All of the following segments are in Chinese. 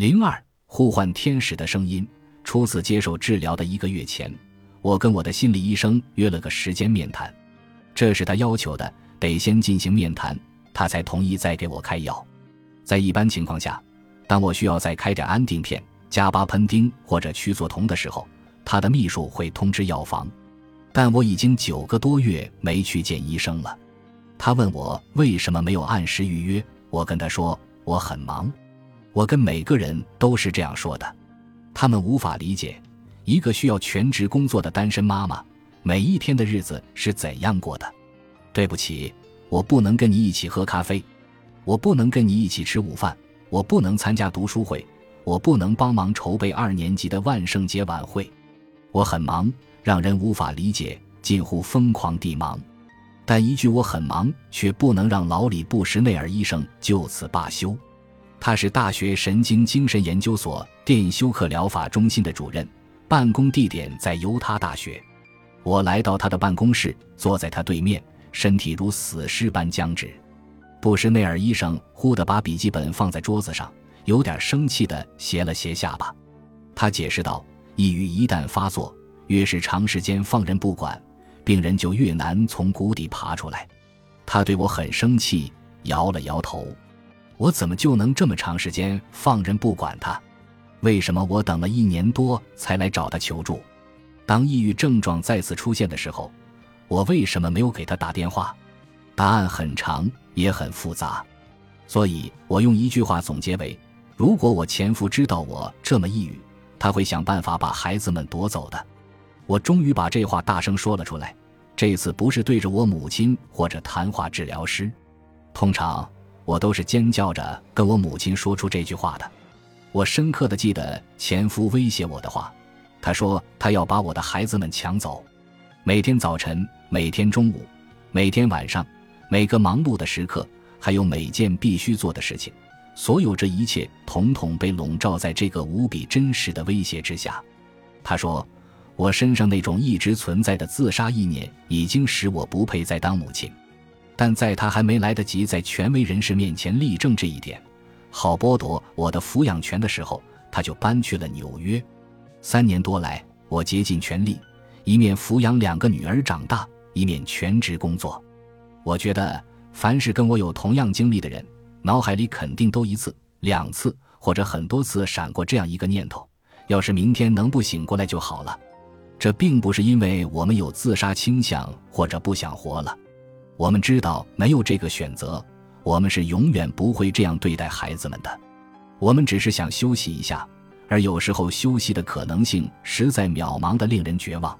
零二呼唤天使的声音。初次接受治疗的一个月前，我跟我的心理医生约了个时间面谈，这是他要求的，得先进行面谈，他才同意再给我开药。在一般情况下，当我需要再开点安定片、加巴喷丁或者曲唑酮的时候，他的秘书会通知药房。但我已经九个多月没去见医生了。他问我为什么没有按时预约，我跟他说我很忙。我跟每个人都是这样说的。他们无法理解，一个需要全职工作的单身妈妈，每一天的日子是怎样过的。对不起，我不能跟你一起喝咖啡，我不能跟你一起吃午饭，我不能参加读书会，我不能帮忙筹备二年级的万圣节晚会。我很忙，让人无法理解，近乎疯狂地忙。但一句“我很忙”却不能让老李布什内尔医生就此罢休。他是大学神经精神研究所电休克疗法中心的主任，办公地点在犹他大学。我来到他的办公室，坐在他对面，身体如死尸般僵直。布什内尔医生忽地把笔记本放在桌子上，有点生气地斜了斜下巴。他解释道：“抑郁一旦发作，越是长时间放任不管，病人就越难从谷底爬出来。”他对我很生气，摇了摇头。我怎么就能这么长时间放任不管他？为什么我等了一年多才来找他求助？当抑郁症状再次出现的时候，我为什么没有给他打电话？答案很长，也很复杂，所以我用一句话总结为：如果我前夫知道我这么抑郁，他会想办法把孩子们夺走的。我终于把这话大声说了出来。这次不是对着我母亲或者谈话治疗师，通常。我都是尖叫着跟我母亲说出这句话的。我深刻的记得前夫威胁我的话，他说他要把我的孩子们抢走。每天早晨，每天中午，每天晚上，每个忙碌的时刻，还有每件必须做的事情，所有这一切统统被笼罩在这个无比真实的威胁之下。他说，我身上那种一直存在的自杀意念，已经使我不配再当母亲。但在他还没来得及在权威人士面前力证这一点，好剥夺我的抚养权的时候，他就搬去了纽约。三年多来，我竭尽全力，一面抚养两个女儿长大，一面全职工作。我觉得，凡是跟我有同样经历的人，脑海里肯定都一次、两次或者很多次闪过这样一个念头：要是明天能不醒过来就好了。这并不是因为我们有自杀倾向或者不想活了。我们知道没有这个选择，我们是永远不会这样对待孩子们的。我们只是想休息一下，而有时候休息的可能性实在渺茫的令人绝望。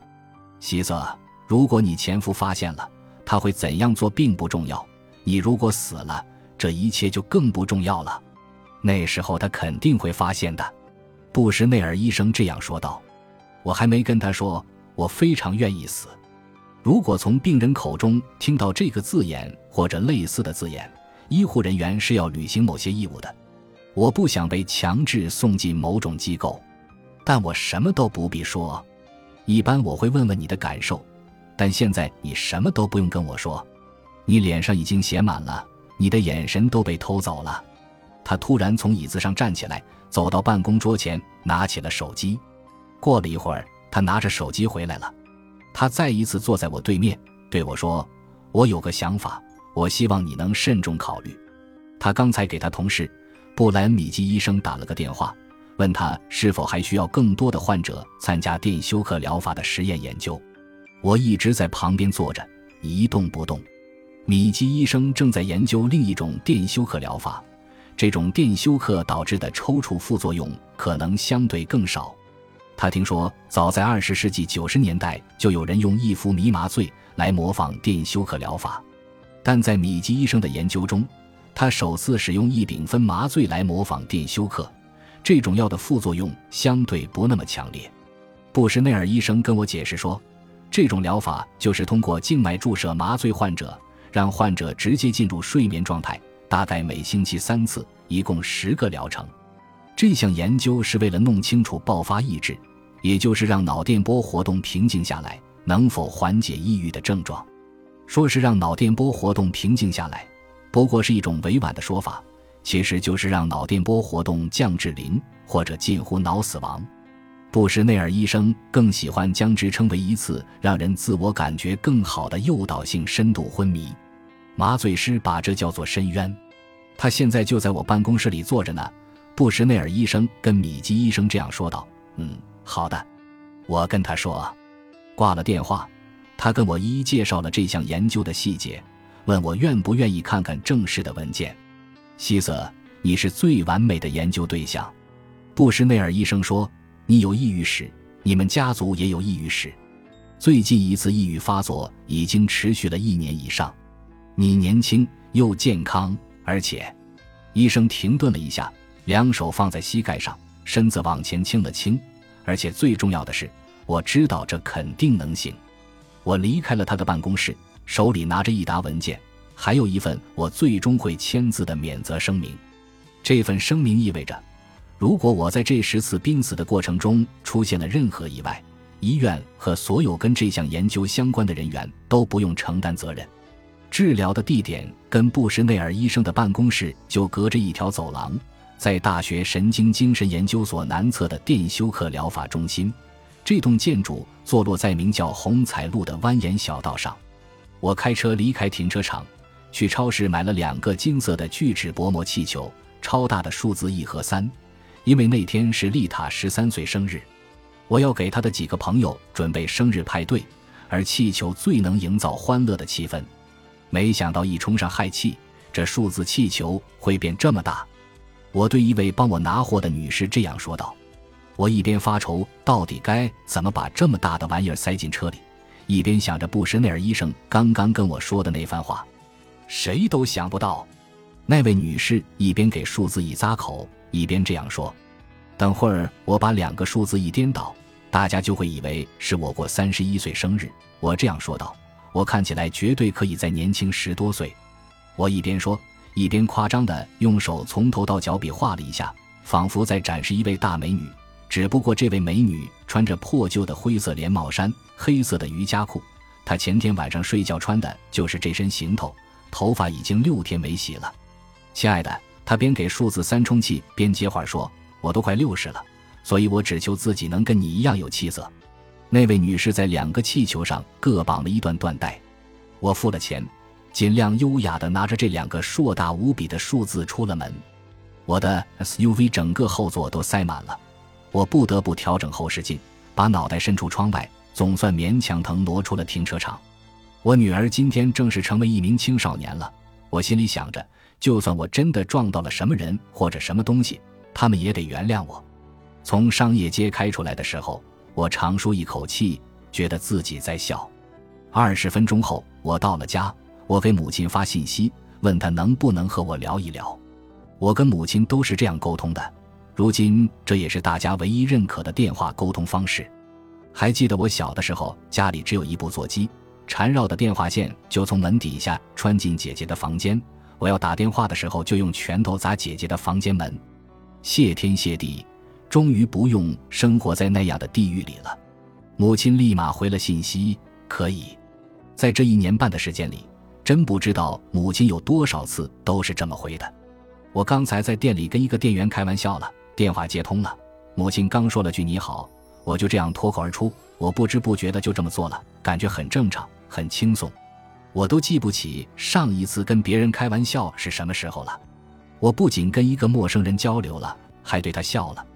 希瑟，如果你前夫发现了，他会怎样做并不重要。你如果死了，这一切就更不重要了。那时候他肯定会发现的。布什内尔医生这样说道。我还没跟他说，我非常愿意死。如果从病人口中听到这个字眼或者类似的字眼，医护人员是要履行某些义务的。我不想被强制送进某种机构，但我什么都不必说。一般我会问问你的感受，但现在你什么都不用跟我说。你脸上已经写满了，你的眼神都被偷走了。他突然从椅子上站起来，走到办公桌前，拿起了手机。过了一会儿，他拿着手机回来了。他再一次坐在我对面，对我说：“我有个想法，我希望你能慎重考虑。”他刚才给他同事布莱恩·米基医生打了个电话，问他是否还需要更多的患者参加电休克疗法的实验研究。我一直在旁边坐着，一动不动。米基医生正在研究另一种电休克疗法，这种电休克导致的抽搐副作用可能相对更少。他听说，早在二十世纪九十年代就有人用伊夫米麻醉来模仿电休克疗法，但在米基医生的研究中，他首次使用异丙酚麻醉来模仿电休克，这种药的副作用相对不那么强烈。布什内尔医生跟我解释说，这种疗法就是通过静脉注射麻醉患者，让患者直接进入睡眠状态，大概每星期三次，一共十个疗程。这项研究是为了弄清楚爆发抑制。也就是让脑电波活动平静下来，能否缓解抑郁的症状？说是让脑电波活动平静下来，不过是一种委婉的说法，其实就是让脑电波活动降至零，或者近乎脑死亡。布什内尔医生更喜欢将之称为一次让人自我感觉更好的诱导性深度昏迷。麻醉师把这叫做深渊。他现在就在我办公室里坐着呢。布什内尔医生跟米基医生这样说道：“嗯，好的。”我跟他说，挂了电话，他跟我一一介绍了这项研究的细节，问我愿不愿意看看正式的文件。希瑟，你是最完美的研究对象。布什内尔医生说：“你有抑郁史，你们家族也有抑郁史。最近一次抑郁发作已经持续了一年以上。你年轻又健康，而且……”医生停顿了一下，两手放在膝盖上，身子往前倾了倾。而且最重要的是，我知道这肯定能行。我离开了他的办公室，手里拿着一沓文件。还有一份我最终会签字的免责声明，这份声明意味着，如果我在这十次濒死的过程中出现了任何意外，医院和所有跟这项研究相关的人员都不用承担责任。治疗的地点跟布什内尔医生的办公室就隔着一条走廊，在大学神经精神研究所南侧的电休克疗法中心。这栋建筑坐落在名叫红彩路的蜿蜒小道上。我开车离开停车场。去超市买了两个金色的聚酯薄膜气球，超大的数字一和三，因为那天是丽塔十三岁生日，我要给她的几个朋友准备生日派对，而气球最能营造欢乐的气氛。没想到一冲上氦气，这数字气球会变这么大。我对一位帮我拿货的女士这样说道。我一边发愁到底该怎么把这么大的玩意儿塞进车里，一边想着布什内尔医生刚刚跟我说的那番话。谁都想不到，那位女士一边给数字一咂口，一边这样说：“等会儿我把两个数字一颠倒，大家就会以为是我过三十一岁生日。”我这样说道：“我看起来绝对可以再年轻十多岁。”我一边说，一边夸张地用手从头到脚比划了一下，仿佛在展示一位大美女。只不过这位美女穿着破旧的灰色连帽衫、黑色的瑜伽裤，她前天晚上睡觉穿的就是这身行头。头发已经六天没洗了，亲爱的，他边给数字三充气边接话说：“我都快六十了，所以我只求自己能跟你一样有气色。”那位女士在两个气球上各绑了一段缎带，我付了钱，尽量优雅地拿着这两个硕大无比的数字出了门。我的 SUV 整个后座都塞满了，我不得不调整后视镜，把脑袋伸出窗外，总算勉强腾挪出了停车场。我女儿今天正式成为一名青少年了，我心里想着，就算我真的撞到了什么人或者什么东西，他们也得原谅我。从商业街开出来的时候，我长舒一口气，觉得自己在笑。二十分钟后，我到了家，我给母亲发信息，问她能不能和我聊一聊。我跟母亲都是这样沟通的，如今这也是大家唯一认可的电话沟通方式。还记得我小的时候，家里只有一部座机。缠绕的电话线就从门底下穿进姐姐的房间。我要打电话的时候，就用拳头砸姐姐的房间门。谢天谢地，终于不用生活在那样的地狱里了。母亲立马回了信息：“可以。”在这一年半的时间里，真不知道母亲有多少次都是这么回的。我刚才在店里跟一个店员开玩笑了，电话接通了，母亲刚说了句“你好”，我就这样脱口而出。我不知不觉的就这么做了，感觉很正常。很轻松，我都记不起上一次跟别人开玩笑是什么时候了。我不仅跟一个陌生人交流了，还对他笑了。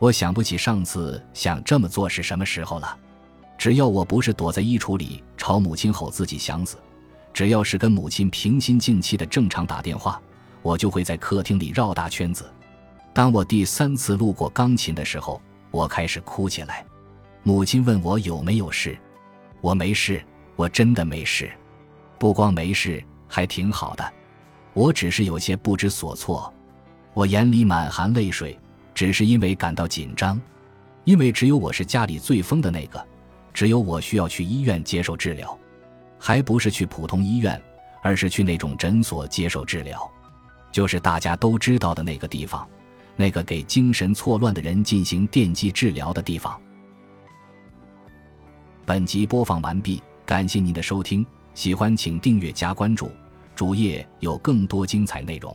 我想不起上次想这么做是什么时候了。只要我不是躲在衣橱里朝母亲吼自己想死，只要是跟母亲平心静气的正常打电话，我就会在客厅里绕大圈子。当我第三次路过钢琴的时候，我开始哭起来。母亲问我有没有事，我没事。我真的没事，不光没事，还挺好的。我只是有些不知所措，我眼里满含泪水，只是因为感到紧张，因为只有我是家里最疯的那个，只有我需要去医院接受治疗，还不是去普通医院，而是去那种诊所接受治疗，就是大家都知道的那个地方，那个给精神错乱的人进行电击治疗的地方。本集播放完毕。感谢您的收听，喜欢请订阅加关注，主页有更多精彩内容。